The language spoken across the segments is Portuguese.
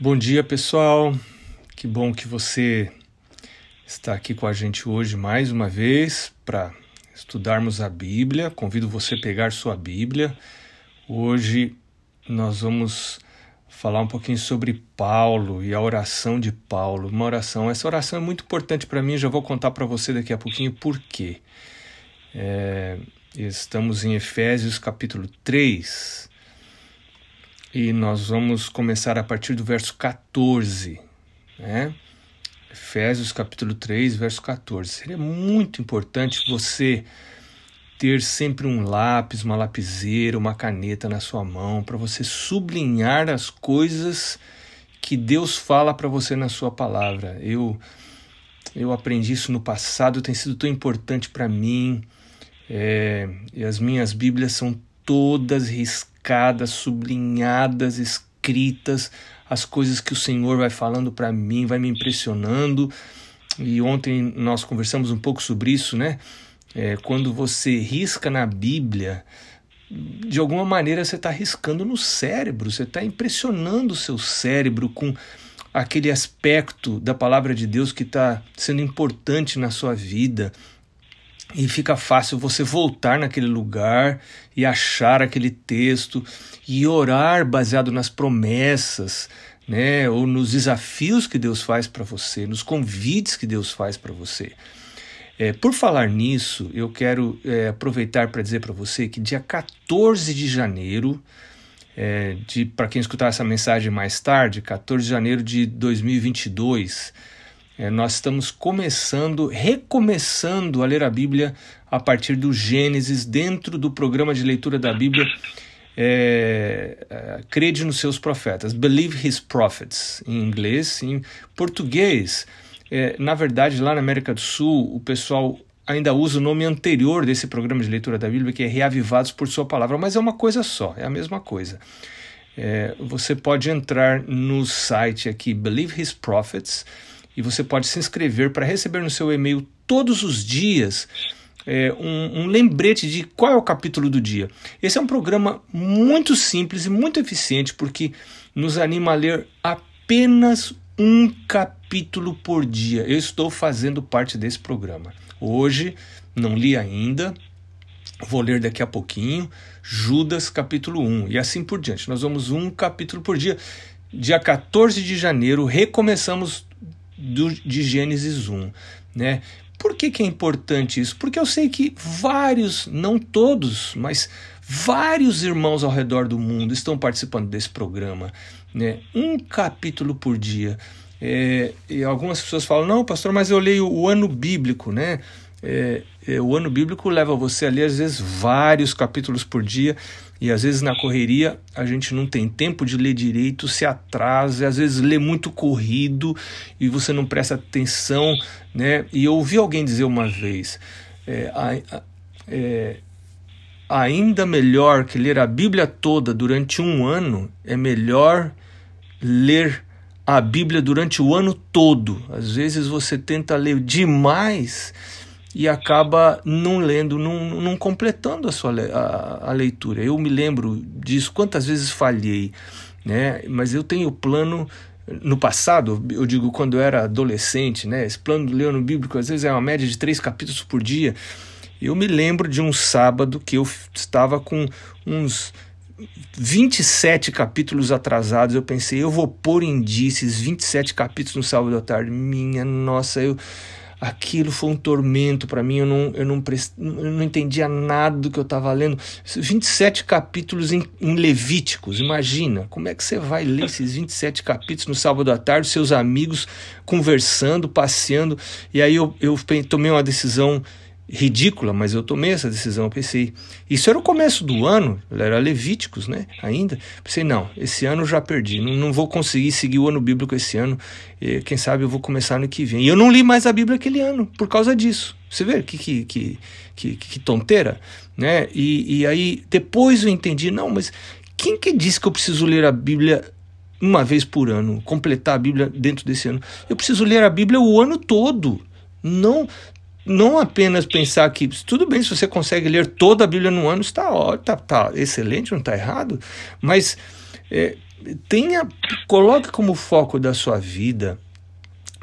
Bom dia, pessoal. Que bom que você está aqui com a gente hoje mais uma vez para estudarmos a Bíblia. Convido você a pegar sua Bíblia. Hoje nós vamos falar um pouquinho sobre Paulo e a oração de Paulo. Uma oração, essa oração é muito importante para mim, já vou contar para você daqui a pouquinho por quê. É, estamos em Efésios capítulo 3 e nós vamos começar a partir do verso 14, né? Efésios capítulo 3, verso 14. Seria muito importante você ter sempre um lápis, uma lapiseira, uma caneta na sua mão para você sublinhar as coisas que Deus fala para você na sua palavra. Eu eu aprendi isso no passado, tem sido tão importante para mim. É, e as minhas Bíblias são todas riscadas marcadas, sublinhadas, escritas, as coisas que o Senhor vai falando para mim, vai me impressionando. E ontem nós conversamos um pouco sobre isso, né? É, quando você risca na Bíblia, de alguma maneira você está riscando no cérebro, você está impressionando o seu cérebro com aquele aspecto da palavra de Deus que está sendo importante na sua vida e fica fácil você voltar naquele lugar e achar aquele texto e orar baseado nas promessas, né, ou nos desafios que Deus faz para você, nos convites que Deus faz para você. É, por falar nisso, eu quero é, aproveitar para dizer para você que dia 14 de janeiro, é, para quem escutar essa mensagem mais tarde, 14 de janeiro de 2022, é, nós estamos começando, recomeçando a ler a Bíblia a partir do Gênesis, dentro do programa de leitura da Bíblia. É, é, crede nos seus profetas, believe his prophets, em inglês, em português. É, na verdade, lá na América do Sul, o pessoal ainda usa o nome anterior desse programa de leitura da Bíblia, que é Reavivados por Sua Palavra, mas é uma coisa só, é a mesma coisa. É, você pode entrar no site aqui, Believe His Prophets, e você pode se inscrever para receber no seu e-mail todos os dias é, um, um, lembrete de qual é o capítulo do dia. Esse é um programa muito simples e muito eficiente porque nos anima a ler apenas um capítulo por dia. Eu estou fazendo parte desse programa. Hoje não li ainda, vou ler daqui a pouquinho. Judas capítulo 1 e assim por diante. Nós vamos um capítulo por dia. Dia 14 de janeiro recomeçamos do, de Gênesis 1. Né? Por que, que é importante isso? Porque eu sei que vários, não todos, mas vários irmãos ao redor do mundo estão participando desse programa. Né? Um capítulo por dia. É, e algumas pessoas falam, não, pastor, mas eu leio o ano bíblico, né? É, é, o ano bíblico leva você a ler, às vezes, vários capítulos por dia, e às vezes na correria a gente não tem tempo de ler direito, se atrasa, às vezes lê muito corrido e você não presta atenção, né? E eu ouvi alguém dizer uma vez, é, é, ainda melhor que ler a Bíblia toda durante um ano, é melhor ler a Bíblia durante o ano todo. Às vezes você tenta ler demais e acaba não lendo, não, não completando a sua a, a, leitura. Eu me lembro disso, quantas vezes falhei, né? mas eu tenho plano. No passado, eu digo quando eu era adolescente, né? esse plano do Leono Bíblico às vezes é uma média de três capítulos por dia. Eu me lembro de um sábado que eu estava com uns 27 capítulos atrasados. Eu pensei, eu vou pôr esses 27 capítulos no sábado à tarde. Minha nossa, eu aquilo foi um tormento para mim, eu não, eu, não eu não entendia nada do que eu estava lendo. 27 capítulos em, em, Levíticos, imagina, como é que você vai ler esses 27 capítulos no sábado à tarde, seus amigos conversando, passeando, e aí eu, eu tomei uma decisão ridícula, mas eu tomei essa decisão. Eu pensei, isso era o começo do ano, era Levíticos, né? Ainda. Pensei, não, esse ano eu já perdi, não, não vou conseguir seguir o ano bíblico esse ano. E, quem sabe eu vou começar no que vem. E eu não li mais a Bíblia aquele ano por causa disso. Você vê que, que, que, que, que tonteira, né? E, e aí depois eu entendi, não, mas quem que disse que eu preciso ler a Bíblia uma vez por ano, completar a Bíblia dentro desse ano? Eu preciso ler a Bíblia o ano todo. Não, não apenas pensar que tudo bem se você consegue ler toda a Bíblia no ano, está tá, tá excelente, não está errado, mas é, tenha, coloque como foco da sua vida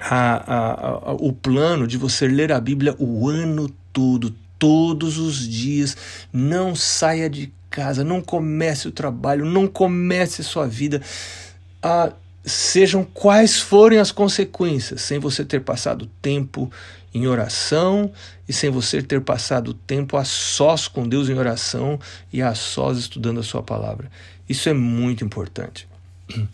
a, a, a, o plano de você ler a Bíblia o ano todo, todos os dias. Não saia de casa, não comece o trabalho, não comece sua vida. Ah, sejam quais forem as consequências, sem você ter passado tempo em oração e sem você ter passado tempo a sós com Deus em oração e a sós estudando a sua palavra. Isso é muito importante.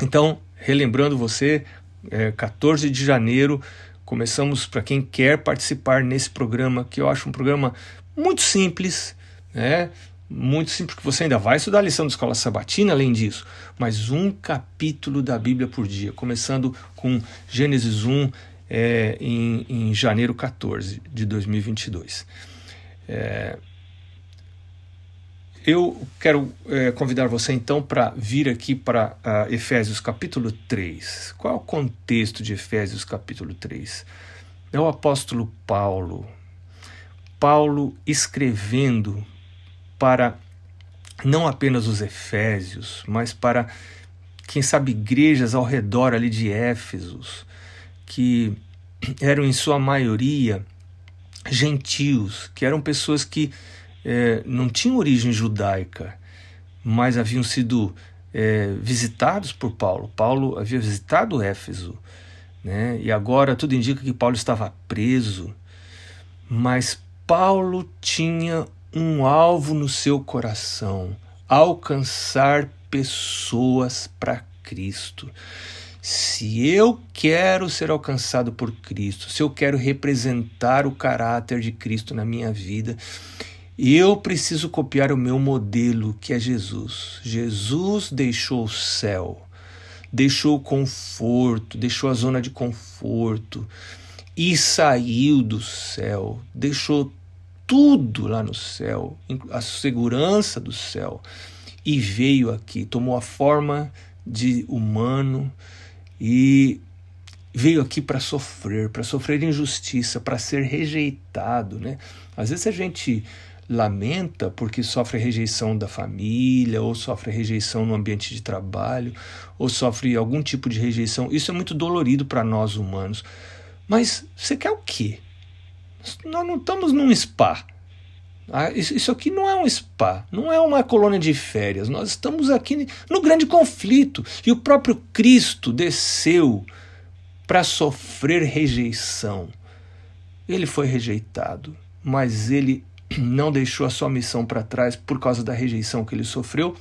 Então, relembrando você, é, 14 de janeiro, começamos para quem quer participar nesse programa, que eu acho um programa muito simples, né? Muito simples, porque você ainda vai estudar a lição da escola sabatina, além disso, mas um capítulo da Bíblia por dia, começando com Gênesis 1 é, em, em janeiro 14 de 2022. É, eu quero é, convidar você então para vir aqui para uh, Efésios capítulo 3. Qual é o contexto de Efésios capítulo 3? É o apóstolo Paulo. Paulo escrevendo para não apenas os Efésios, mas para, quem sabe, igrejas ao redor ali de Éfesos, que eram em sua maioria gentios, que eram pessoas que é, não tinham origem judaica, mas haviam sido é, visitados por Paulo. Paulo havia visitado Éfeso, né? e agora tudo indica que Paulo estava preso, mas Paulo tinha um alvo no seu coração: alcançar pessoas para Cristo. Se eu quero ser alcançado por Cristo, se eu quero representar o caráter de Cristo na minha vida, eu preciso copiar o meu modelo, que é Jesus. Jesus deixou o céu, deixou o conforto, deixou a zona de conforto e saiu do céu, deixou tudo lá no céu, a segurança do céu, e veio aqui, tomou a forma de humano e veio aqui para sofrer, para sofrer injustiça, para ser rejeitado, né? Às vezes a gente lamenta porque sofre rejeição da família, ou sofre rejeição no ambiente de trabalho, ou sofre algum tipo de rejeição. Isso é muito dolorido para nós humanos. Mas você quer o quê? Nós não estamos num spa. Ah, isso aqui não é um spa, não é uma colônia de férias. Nós estamos aqui no grande conflito. E o próprio Cristo desceu para sofrer rejeição. Ele foi rejeitado, mas ele não deixou a sua missão para trás por causa da rejeição que ele sofreu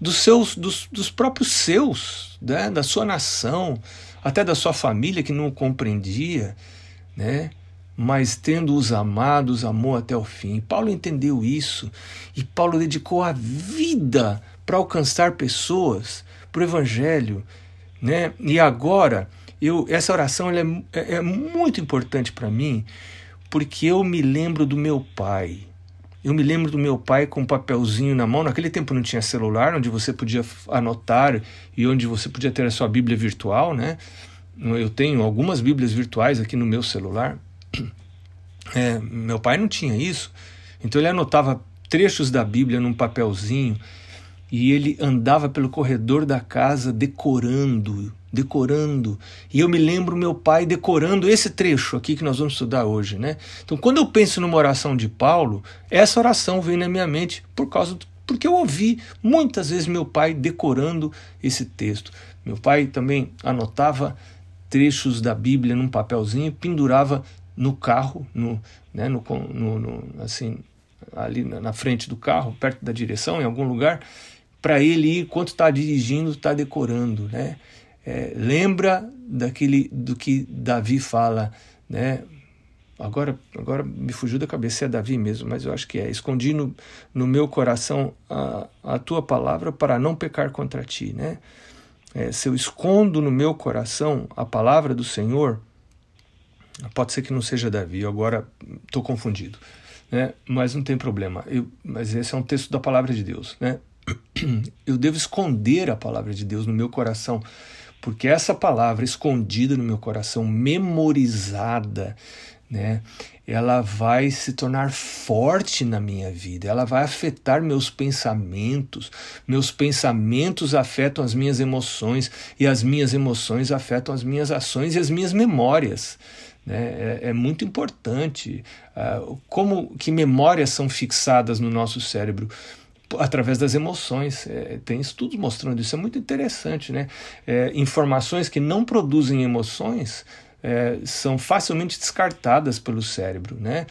dos seus dos, dos próprios seus, né? da sua nação, até da sua família que não o compreendia, né? Mas tendo-os amados, amou até o fim. Paulo entendeu isso e Paulo dedicou a vida para alcançar pessoas para o Evangelho. Né? E agora, eu, essa oração é, é, é muito importante para mim, porque eu me lembro do meu pai. Eu me lembro do meu pai com um papelzinho na mão. Naquele tempo não tinha celular, onde você podia anotar e onde você podia ter a sua Bíblia virtual, né? Eu tenho algumas Bíblias virtuais aqui no meu celular. É, meu pai não tinha isso, então ele anotava trechos da Bíblia num papelzinho e ele andava pelo corredor da casa decorando, decorando. E eu me lembro meu pai decorando esse trecho aqui que nós vamos estudar hoje, né? Então, quando eu penso numa oração de Paulo, essa oração vem na minha mente por causa do, porque eu ouvi muitas vezes meu pai decorando esse texto. Meu pai também anotava trechos da Bíblia num papelzinho e pendurava no carro, no, né, no, no, no, assim, ali na frente do carro, perto da direção, em algum lugar, para ele ir, enquanto está dirigindo, está decorando. Né? É, lembra daquele do que Davi fala, né? Agora, agora me fugiu da cabeça, é Davi mesmo, mas eu acho que é. Escondi no, no meu coração a, a tua palavra para não pecar contra ti, né? É, se eu escondo no meu coração a palavra do Senhor, Pode ser que não seja Davi, agora estou confundido. Né? Mas não tem problema. Eu, mas esse é um texto da palavra de Deus. Né? Eu devo esconder a palavra de Deus no meu coração, porque essa palavra escondida no meu coração, memorizada, né? Ela vai se tornar forte na minha vida, ela vai afetar meus pensamentos, meus pensamentos afetam as minhas emoções e as minhas emoções afetam as minhas ações e as minhas memórias. Né? É, é, muito importante uh, como que memórias são fixadas no nosso cérebro através das emoções. É, tem estudos mostrando isso, é muito interessante. Né? É, informações que não produzem emoções é, são facilmente descartadas pelo cérebro. Né?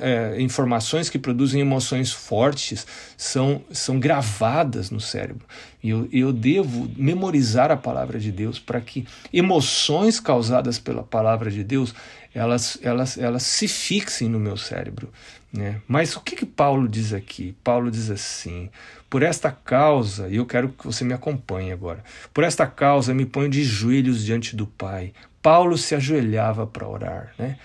É, informações que produzem emoções fortes são, são gravadas no cérebro. E eu, eu devo memorizar a palavra de Deus para que emoções causadas pela palavra de Deus elas, elas, elas se fixem no meu cérebro. Né? Mas o que, que Paulo diz aqui? Paulo diz assim: por esta causa, e eu quero que você me acompanhe agora, por esta causa me ponho de joelhos diante do Pai. Paulo se ajoelhava para orar. Né?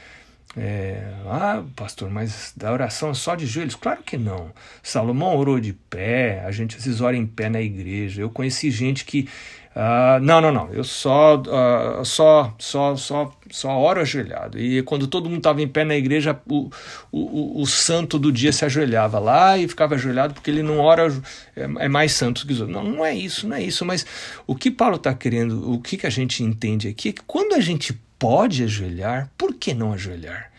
É, ah, pastor, mas da oração é só de joelhos? Claro que não. Salomão orou de pé, a gente às vezes ora em pé na igreja. Eu conheci gente que Uh, não, não, não. Eu só, uh, só, só, só, só oro ajoelhado. E quando todo mundo estava em pé na igreja, o, o, o, santo do dia se ajoelhava lá e ficava ajoelhado porque ele não ora, é, é mais santo que os outros. Não, não é isso, não é isso. Mas o que Paulo está querendo, o que, que a gente entende aqui é que quando a gente pode ajoelhar, por que não ajoelhar?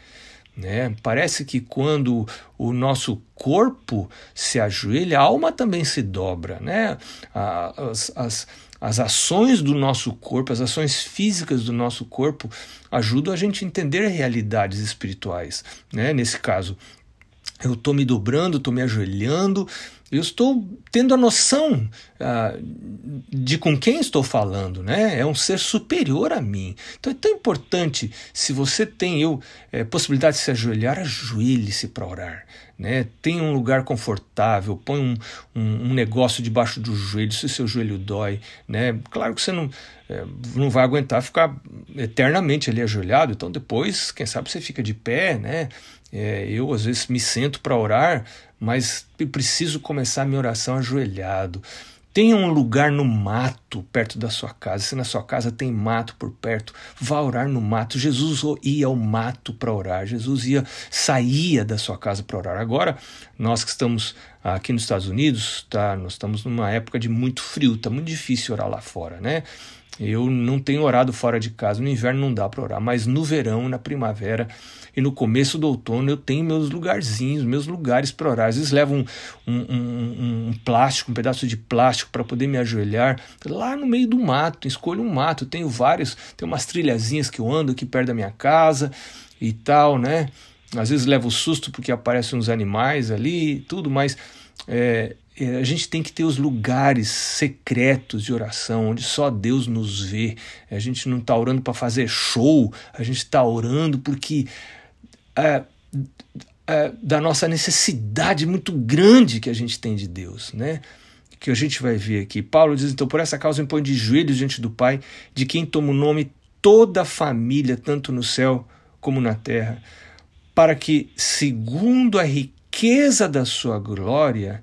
Né? Parece que quando o nosso corpo se ajoelha, a alma também se dobra. Né? As, as, as ações do nosso corpo, as ações físicas do nosso corpo, ajudam a gente a entender realidades espirituais. Né? Nesse caso, eu estou me dobrando, estou me ajoelhando, eu estou tendo a noção ah, de com quem estou falando, né? É um ser superior a mim. Então é tão importante, se você tem eu é, possibilidade de se ajoelhar, ajoelhe-se para orar. Né? Tenha um lugar confortável, põe um, um, um, negócio debaixo do joelho, se o seu joelho dói. Né? Claro que você não, é, não vai aguentar ficar eternamente ali ajoelhado, então depois, quem sabe, você fica de pé, né? É, eu às vezes me sento para orar, mas preciso começar minha oração ajoelhado. Tenha um lugar no mato perto da sua casa. Se na sua casa tem mato por perto, vá orar no mato. Jesus ia ao mato para orar. Jesus ia saía da sua casa para orar. Agora, nós que estamos aqui nos Estados Unidos, tá, nós estamos numa época de muito frio, tá muito difícil orar lá fora, né? Eu não tenho orado fora de casa. No inverno não dá para orar, mas no verão, na primavera e no começo do outono eu tenho meus lugarzinhos, meus lugares para orar. Às vezes levo um, um, um, um plástico, um pedaço de plástico para poder me ajoelhar lá no meio do mato. Escolho um mato. tenho vários, tem umas trilhazinhas que eu ando aqui perto da minha casa e tal, né? Às vezes levo susto porque aparecem uns animais ali e tudo, mas é, é, a gente tem que ter os lugares secretos de oração, onde só Deus nos vê. A gente não está orando para fazer show, a gente está orando porque é, é, da nossa necessidade muito grande que a gente tem de Deus, né? Que a gente vai ver aqui. Paulo diz: então, por essa causa, impõe de joelhos diante do Pai, de quem toma o nome toda a família, tanto no céu como na terra, para que, segundo a riqueza da sua glória,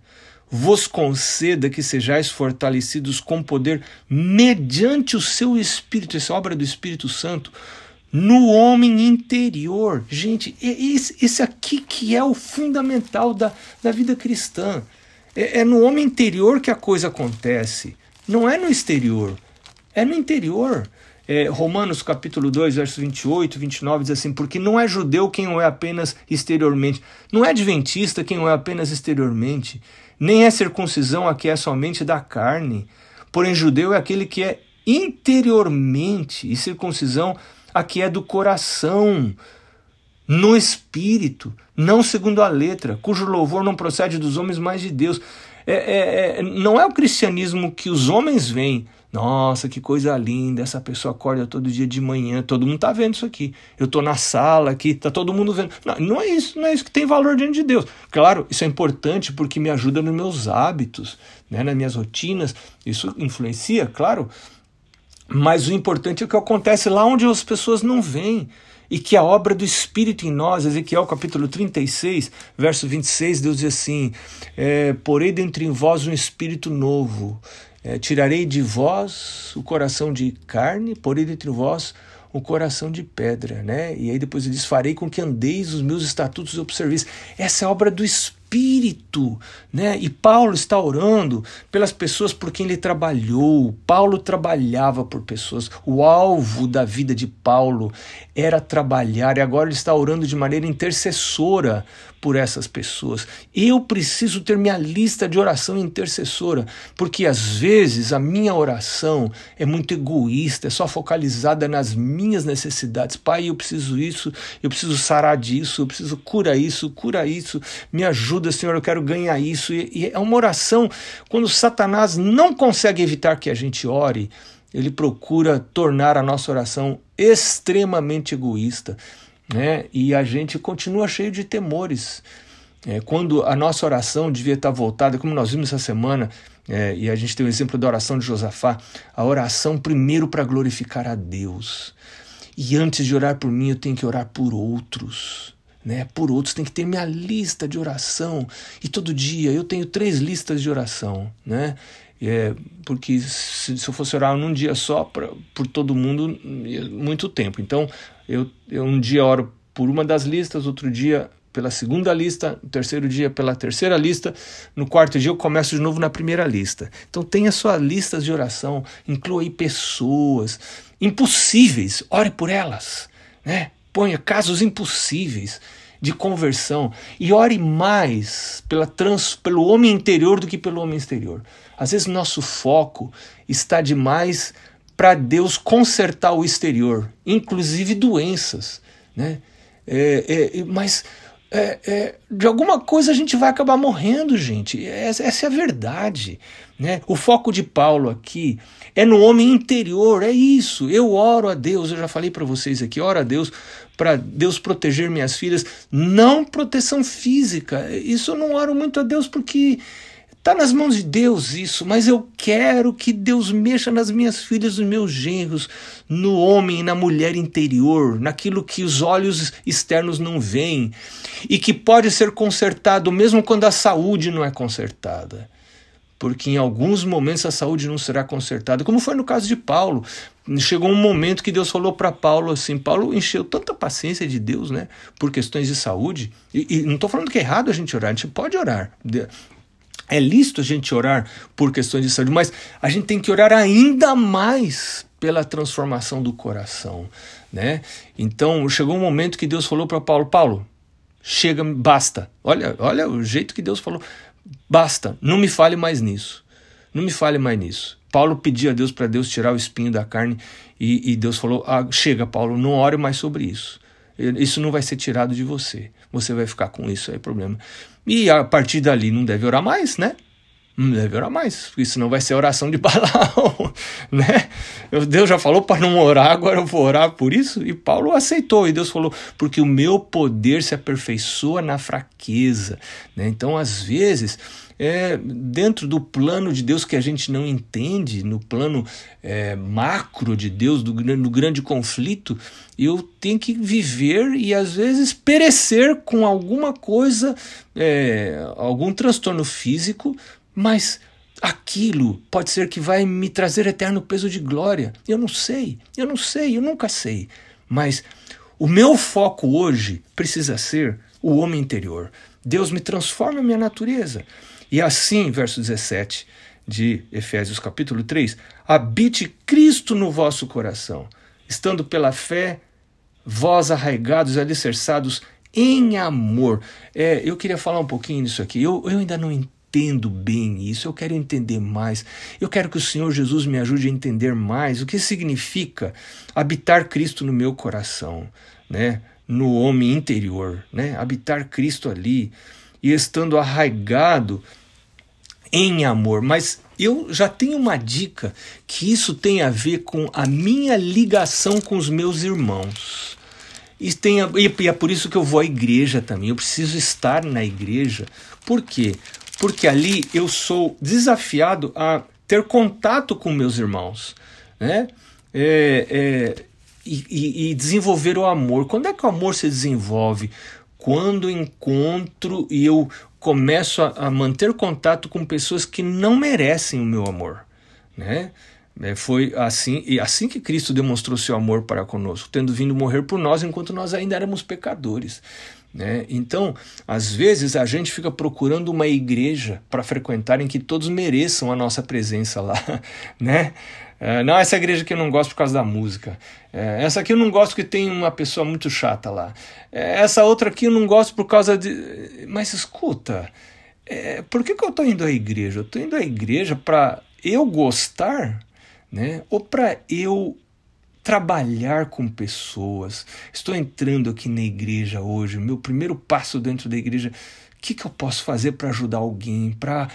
vos conceda que sejais fortalecidos com poder mediante o seu Espírito, essa obra do Espírito Santo, no homem interior. Gente, esse, esse aqui que é o fundamental da, da vida cristã. É, é no homem interior que a coisa acontece, não é no exterior, é no interior. É, Romanos capítulo 2, versos 28, 29 diz assim: Porque não é judeu quem o é apenas exteriormente, não é adventista quem o é apenas exteriormente, nem é circuncisão a que é somente da carne, porém judeu é aquele que é interiormente, e circuncisão a que é do coração, no espírito, não segundo a letra, cujo louvor não procede dos homens, mas de Deus. É, é, é, não é o cristianismo que os homens veem, nossa, que coisa linda, essa pessoa acorda todo dia de manhã, todo mundo está vendo isso aqui. Eu estou na sala aqui, está todo mundo vendo. Não, não é isso, não é isso que tem valor diante de Deus. Claro, isso é importante porque me ajuda nos meus hábitos, né, nas minhas rotinas, isso influencia, claro. Mas o importante é o que acontece lá onde as pessoas não veem e que a obra do Espírito em nós, Ezequiel capítulo 36, verso 26, Deus diz assim: é, Porei dentre vós um espírito novo, é, tirarei de vós o coração de carne, porei dentre vós o coração de pedra, né? E aí depois ele diz: farei com que andeis os meus estatutos e observeis. Essa é a obra do Espírito espírito, né? E Paulo está orando pelas pessoas por quem ele trabalhou. Paulo trabalhava por pessoas. O alvo da vida de Paulo era trabalhar e agora ele está orando de maneira intercessora por essas pessoas. Eu preciso ter minha lista de oração intercessora, porque às vezes a minha oração é muito egoísta, é só focalizada nas minhas necessidades. Pai, eu preciso isso, eu preciso sarar disso, eu preciso cura isso, cura isso, me ajuda, Senhor, eu quero ganhar isso. E, e é uma oração quando Satanás não consegue evitar que a gente ore, ele procura tornar a nossa oração extremamente egoísta né? e a gente continua cheio de temores. É, quando a nossa oração devia estar voltada, como nós vimos essa semana, é, e a gente tem o exemplo da oração de Josafá, a oração primeiro para glorificar a Deus. E antes de orar por mim, eu tenho que orar por outros. Né, por outros, tem que ter minha lista de oração. E todo dia eu tenho três listas de oração. Né? É, porque se, se eu fosse orar num dia só pra, por todo mundo, muito tempo. Então, eu, eu um dia oro por uma das listas, outro dia pela segunda lista, no terceiro dia pela terceira lista, no quarto dia eu começo de novo na primeira lista. Então tenha suas listas de oração, inclua aí pessoas impossíveis, ore por elas, né? Ponha casos impossíveis de conversão e ore mais pela trans, pelo homem interior do que pelo homem exterior. Às vezes nosso foco está demais para Deus consertar o exterior, inclusive doenças, né? É, é, mas é, é, de alguma coisa a gente vai acabar morrendo, gente. Essa, é a verdade. Né? O foco de Paulo aqui é no homem interior, é isso. Eu oro a Deus, eu já falei para vocês aqui, oro a Deus para Deus proteger minhas filhas, não proteção física. Isso eu não oro muito a Deus porque Está nas mãos de Deus isso, mas eu quero que Deus mexa nas minhas filhas, nos meus genros, no homem e na mulher interior, naquilo que os olhos externos não veem e que pode ser consertado mesmo quando a saúde não é consertada. Porque em alguns momentos a saúde não será consertada, como foi no caso de Paulo. Chegou um momento que Deus falou para Paulo assim: Paulo encheu tanta paciência de Deus, né, por questões de saúde. E, e não estou falando que é errado a gente orar, a gente pode orar. É lícito a gente orar por questões de saúde, mas a gente tem que orar ainda mais pela transformação do coração, né? Então chegou um momento que Deus falou para Paulo, Paulo, chega, basta. Olha, olha o jeito que Deus falou, basta. Não me fale mais nisso. Não me fale mais nisso. Paulo pedia a Deus para Deus tirar o espinho da carne e, e Deus falou, ah, chega, Paulo, não ore mais sobre isso. Isso não vai ser tirado de você. Você vai ficar com isso aí, problema. E a partir dali não deve orar mais, né? Não deve orar mais, porque senão vai ser oração de Balaão, né? Deus já falou para não orar, agora eu vou orar por isso. E Paulo aceitou, e Deus falou, porque o meu poder se aperfeiçoa na fraqueza. Né? Então, às vezes, é, dentro do plano de Deus que a gente não entende, no plano é, macro de Deus, do, grande conflito, eu tenho que viver e às vezes perecer com alguma coisa, é, algum transtorno físico, mas aquilo pode ser que vai me trazer eterno peso de glória. Eu não sei, eu não sei, eu nunca sei. Mas o meu foco hoje precisa ser o homem interior. Deus me transforma a minha natureza. E assim, verso 17 de Efésios capítulo 3, habite Cristo no vosso coração, estando pela fé vós arraigados e alicerçados em amor. É, eu queria falar um pouquinho nisso aqui. Eu, eu ainda não entendo bem isso, eu quero entender mais. Eu quero que o Senhor Jesus me ajude a entender mais o que significa habitar Cristo no meu coração, né? no homem interior, né? habitar Cristo ali e estando arraigado em amor, mas eu já tenho uma dica que isso tem a ver com a minha ligação com os meus irmãos. E, tem a, e é por isso que eu vou à igreja também. Eu preciso estar na igreja. Por quê? Porque ali eu sou desafiado a ter contato com meus irmãos, né? É, é, e, e, desenvolver o amor. Quando é que o amor se desenvolve? Quando encontro e eu começo a, a, manter contato com pessoas que não merecem o meu amor, né? É, foi assim e assim que Cristo demonstrou seu amor para conosco, tendo vindo morrer por nós enquanto nós ainda éramos pecadores. Né? Então, às vezes a gente fica procurando uma igreja para frequentar em que todos mereçam a nossa presença lá, né? É, não, essa igreja aqui eu não gosto por causa da música. É, essa aqui eu não gosto porque tem uma pessoa muito chata lá. É, essa outra aqui eu não gosto por causa de. Mas escuta, é, por que, que eu estou indo à igreja? Eu estou indo à igreja para eu gostar né? ou para eu trabalhar com pessoas. Estou entrando aqui na igreja hoje, meu primeiro passo dentro da igreja. O que, que eu posso fazer para ajudar alguém, para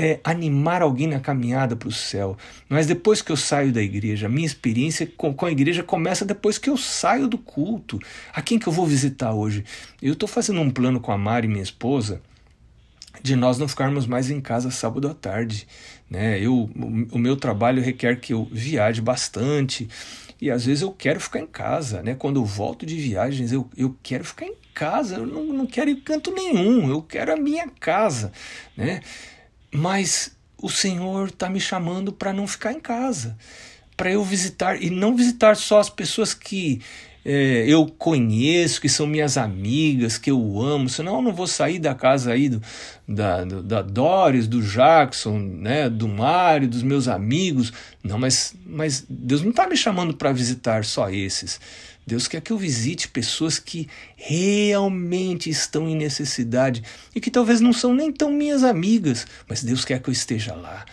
é, animar alguém na caminhada para o céu. Mas depois que eu saio da igreja, a minha experiência com, com, a igreja começa depois que eu saio do culto. A quem que eu vou visitar hoje? Eu estou fazendo um plano com a Mari, minha esposa, de nós não ficarmos mais em casa sábado à tarde. Né? Eu, o, o meu trabalho requer que eu viaje bastante e às vezes eu quero ficar em casa. Né? Quando eu volto de viagens, eu, eu quero ficar em casa, eu não, não quero ir canto nenhum, eu quero a minha casa. Né? Mas o Senhor está me chamando para não ficar em casa, para eu visitar e não visitar só as pessoas que é, eu conheço, que são minhas amigas, que eu amo, senão eu não vou sair da casa aí do, da, do, da Doris, do Jackson, né, do Mário, dos meus amigos. Não, mas, mas Deus não está me chamando para visitar só esses. Deus quer que eu visite pessoas que realmente estão em necessidade e que talvez não são nem tão minhas amigas, mas Deus quer que eu esteja lá.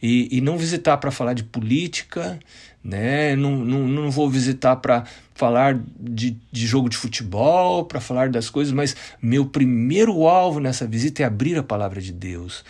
E, e não visitar para falar de política, né? Não, não, não vou visitar para falar de, de jogo de futebol, para falar das coisas, mas meu primeiro alvo nessa visita é abrir a palavra de Deus,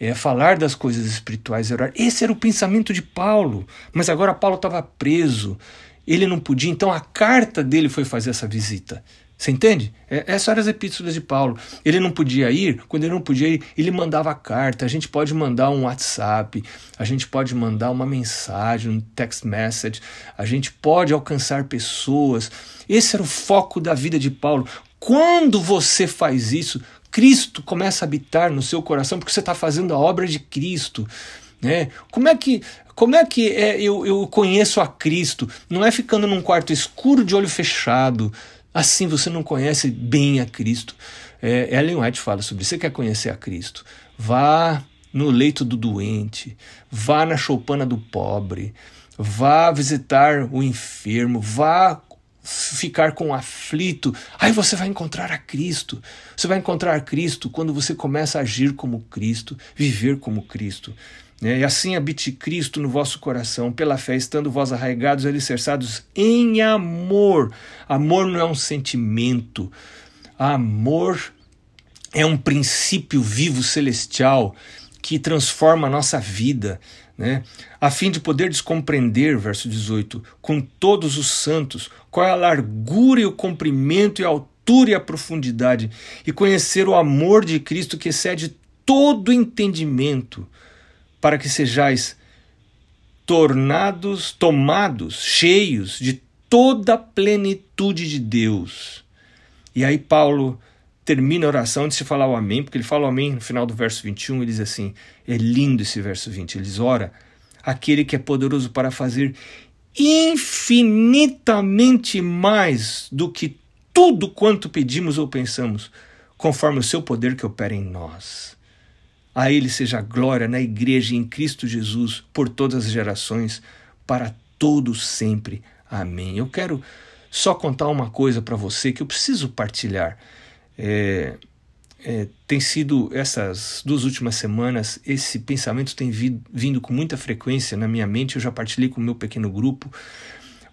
é falar das coisas espirituais, é orar. Esse era o pensamento de Paulo, mas agora Paulo estava preso, ele não podia, então a carta dele foi fazer essa visita. Você entende? É, essas eram as epístolas de Paulo. Ele não podia ir, quando ele não podia ir, ele mandava carta. A gente pode mandar um WhatsApp, a gente pode mandar uma mensagem, um text message, a gente pode alcançar pessoas. Esse era o foco da vida de Paulo. Quando você faz isso, Cristo começa a habitar no seu coração, porque você está fazendo a obra de Cristo. Né? Como é que, como é que é, eu, eu conheço a Cristo? Não é ficando num quarto escuro de olho fechado, Assim você não conhece bem a Cristo. É, Ellen White fala sobre isso. Você quer conhecer a Cristo? Vá no leito do doente, vá na choupana do pobre, vá visitar o enfermo, vá ficar com o aflito. Aí você vai encontrar a Cristo. Você vai encontrar Cristo quando você começa a agir como Cristo, viver como Cristo. Né? E assim habite Cristo no vosso coração, pela fé, estando vós arraigados e alicerçados em amor. Amor não é um sentimento. Amor é um princípio vivo celestial que transforma a nossa vida. Né? a fim de poder descompreender, verso 18, com todos os santos, qual é a largura e o comprimento e a altura e a profundidade, e conhecer o amor de Cristo que excede todo entendimento, para que sejais tornados, tomados, cheios de toda a plenitude de Deus. E aí Paulo termina a oração antes de falar o amém, porque ele fala o amém no final do verso 21, ele diz assim, é lindo esse verso 20, ele diz, ora, aquele que é poderoso para fazer infinitamente mais do que tudo quanto pedimos ou pensamos, conforme o seu poder que opera em nós. A Ele seja glória na Igreja em Cristo Jesus por todas as gerações, para todos sempre. Amém. Eu quero só contar uma coisa para você que eu preciso partilhar. É, é, tem sido essas duas últimas semanas, esse pensamento tem vindo, vindo com muita frequência na minha mente. Eu já partilhei com o meu pequeno grupo,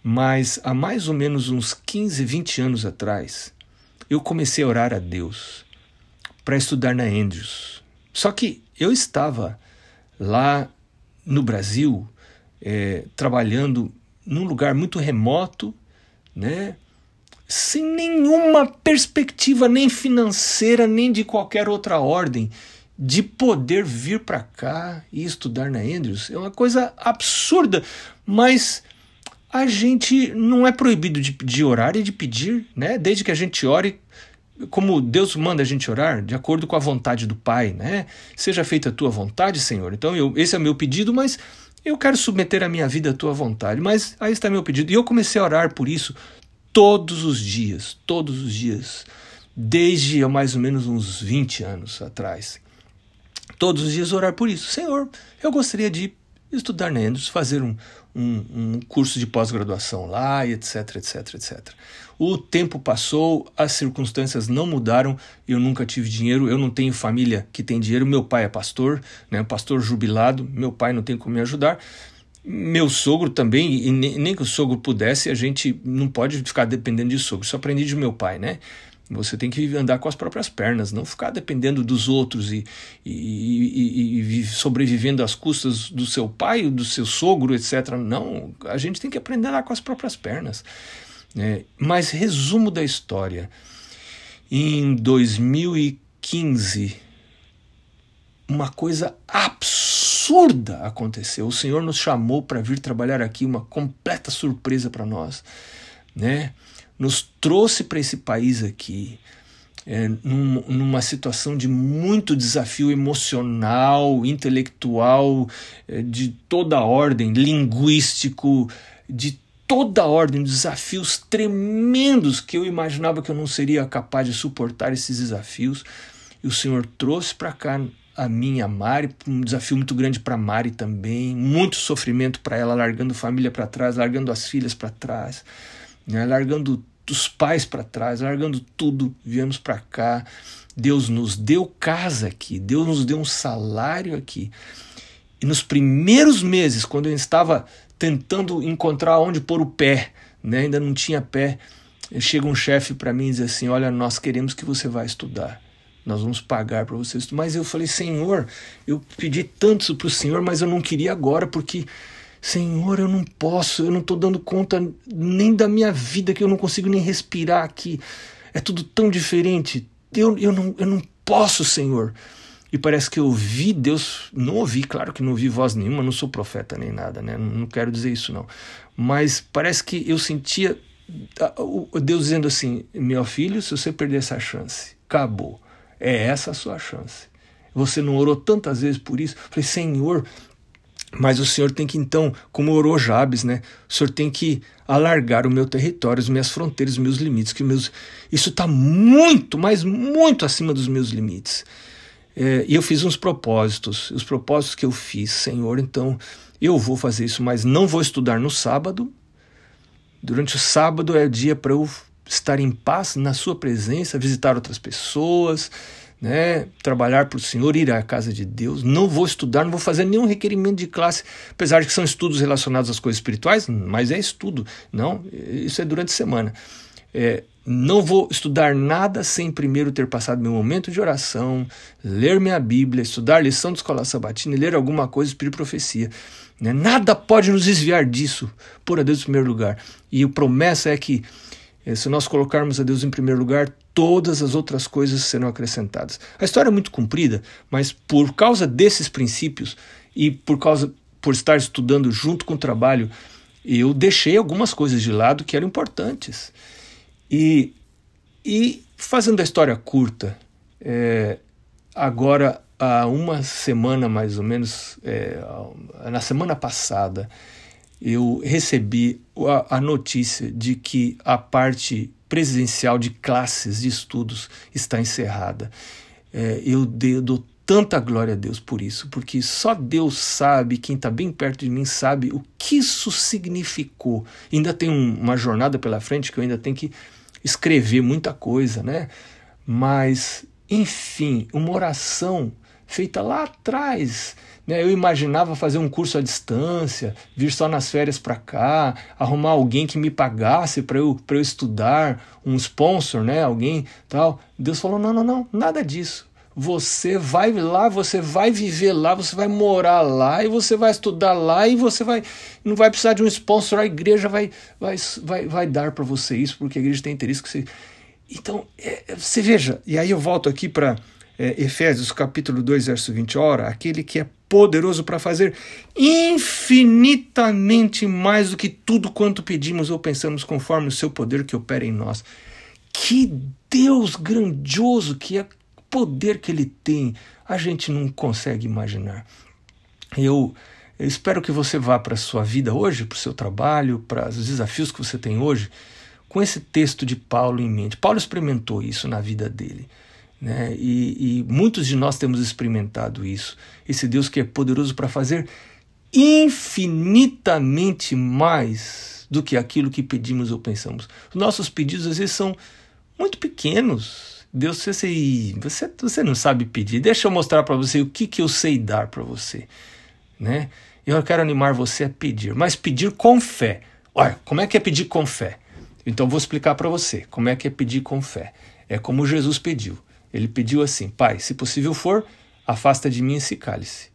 mas há mais ou menos uns 15, 20 anos atrás, eu comecei a orar a Deus para estudar na Andrews. Só que eu estava lá no Brasil, é, trabalhando num lugar muito remoto, né? sem nenhuma perspectiva nem financeira, nem de qualquer outra ordem, de poder vir para cá e estudar na Andrews. É uma coisa absurda, mas a gente não é proibido de, de orar e de pedir, né? desde que a gente ore como Deus manda a gente orar, de acordo com a vontade do Pai, né? Seja feita a tua vontade, Senhor. Então, eu, esse é o meu pedido, mas Eu quero submeter a minha vida à tua vontade, mas aí está meu pedido. E eu comecei a orar por isso todos os dias, todos os dias, desde mais ou menos uns 20 anos atrás. Todos os dias orar por isso. Senhor, eu gostaria de estudar na Andrews, fazer um, um, um curso de pós-graduação lá, etc, etc, etc. O tempo passou, as circunstâncias não mudaram, eu nunca tive dinheiro, eu não tenho família que tem dinheiro, meu pai é pastor, né, pastor jubilado, meu pai não tem como me ajudar, meu sogro também, e nem que o sogro pudesse, a gente não pode ficar dependendo de sogro, isso aprendi de meu pai, né? Você tem que andar com as próprias pernas, não ficar dependendo dos outros e, e, e, e, sobrevivendo às custas do seu pai, do seu sogro, etc. Não, a gente tem que aprender a andar com as próprias pernas. Né? Mas, resumo da história: em 2015, uma coisa absurda aconteceu. O Senhor nos chamou para vir trabalhar aqui, uma completa surpresa para nós. Né? Nos trouxe para esse país aqui, é, num, numa situação de muito desafio emocional, intelectual, é, de toda ordem, linguístico, de toda ordem, desafios tremendos que eu imaginava que eu não seria capaz de suportar esses desafios. E o Senhor trouxe para cá a minha Mari, um desafio muito grande para Mari também, muito sofrimento para ela, largando família para trás, largando as filhas para trás, né, largando os pais para trás, largando tudo, viemos para cá. Deus nos deu casa aqui, Deus nos deu um salário aqui. E nos primeiros meses, quando eu estava tentando encontrar onde pôr o pé, né, ainda não tinha pé, chega um chefe para mim e diz assim: Olha, nós queremos que você vá estudar. Nós vamos pagar para você estudar. Mas eu falei: Senhor, eu pedi tanto para o Senhor, mas eu não queria agora, porque Senhor, eu não posso, eu não estou dando conta nem da minha vida, que eu não consigo nem respirar aqui. É tudo tão diferente. Eu, eu, não, eu não posso, Senhor. E parece que eu ouvi Deus, não ouvi, claro que não ouvi voz nenhuma, não sou profeta nem nada, né? Não quero dizer isso, não. Mas parece que eu sentia Deus dizendo assim: meu filho, se você perder essa chance, acabou. É essa a sua chance. Você não orou tantas vezes por isso? Falei, Senhor, mas o Senhor tem que então, como orou Jabes, né? O Senhor tem que alargar o meu território, as minhas fronteiras, os meus limites, que meus isso está muito, mas muito acima dos meus limites. É, e eu fiz uns propósitos, os propósitos que eu fiz, Senhor, então eu vou fazer isso, mas não vou estudar no sábado. Durante o sábado é dia para eu estar em paz na Sua presença, visitar outras pessoas, né, trabalhar para o Senhor, ir à casa de Deus. Não vou estudar, não vou fazer nenhum requerimento de classe, apesar de que são estudos relacionados às coisas espirituais, mas é estudo. Não, isso é durante a semana. É, não vou estudar nada sem primeiro ter passado meu momento de oração, ler minha Bíblia, estudar lição de escola sabatina ler alguma coisa espírito profecia. Né? Nada pode nos desviar disso, por a Deus em primeiro lugar. E a promessa é que se nós colocarmos a Deus em primeiro lugar, todas as outras coisas serão acrescentadas. A história é muito comprida, mas por causa desses princípios e por causa por estar estudando junto com o trabalho, eu deixei algumas coisas de lado que eram importantes. E, e fazendo a história curta, é, agora há uma semana mais ou menos, é, na semana passada, eu recebi a, a notícia de que a parte presidencial de classes de estudos está encerrada. É, eu, eu dou tanta glória a Deus por isso, porque só Deus sabe, quem está bem perto de mim sabe o que isso significou. Ainda tem um, uma jornada pela frente que eu ainda tenho que escrever muita coisa, né? Mas, enfim, uma oração feita lá atrás? Eu imaginava fazer um curso à distância, vir só nas férias para cá, arrumar alguém que me pagasse para eu, eu estudar, um sponsor, né? alguém tal. Deus falou: não, não, não, nada disso. Você vai lá, você vai viver lá, você vai morar lá e você vai estudar lá e você vai não vai precisar de um sponsor, a igreja vai vai vai, vai dar para você isso, porque a igreja tem interesse que você. Então, é, você veja, e aí eu volto aqui para é, Efésios capítulo 2, verso 20, ora, aquele que é poderoso para fazer infinitamente mais do que tudo quanto pedimos ou pensamos, conforme o seu poder que opera em nós. Que Deus grandioso, que é poder que ele tem, a gente não consegue imaginar. Eu Eu espero que você vá para a sua vida hoje, para o seu trabalho, para os desafios que você tem hoje, com esse texto de Paulo em mente. Paulo experimentou isso na vida dele. Né? E, e muitos de nós temos experimentado isso. Esse Deus que é poderoso para fazer infinitamente mais do que aquilo que pedimos ou pensamos. Os nossos pedidos às vezes são muito pequenos. Deus, você, você, você não sabe pedir. Deixa eu mostrar para você o que, que eu sei dar para você. Né? Eu quero animar você a pedir, mas pedir com fé. Olha, como é que é pedir com fé? Então vou explicar para você como é que é pedir com fé. É como Jesus pediu. Ele pediu assim: Pai, se possível for, afasta de mim esse cálice.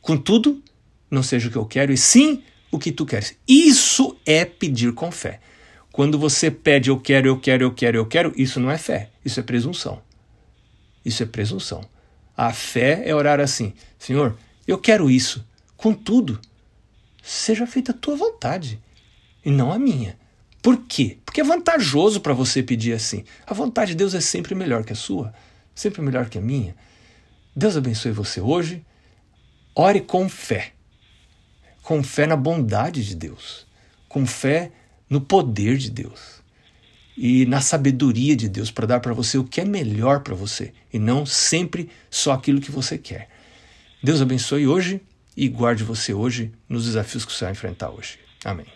Contudo, não seja o que eu quero, e sim o que tu queres. Isso é pedir com fé. Quando você pede eu quero, eu quero, eu quero, eu quero, isso não é fé, isso é presunção. Isso é presunção. A fé é orar assim: Senhor, eu quero isso. Contudo, seja feita a tua vontade e não a minha. Por quê? Porque é vantajoso para você pedir assim. A vontade de Deus é sempre melhor que a sua, sempre melhor que a minha. Deus abençoe você hoje. Ore com fé. Com fé na bondade de Deus. Com fé no poder de Deus. E na sabedoria de Deus para dar para você o que é melhor para você e não sempre só aquilo que você quer. Deus abençoe hoje e guarde você hoje nos desafios que você vai enfrentar hoje. Amém.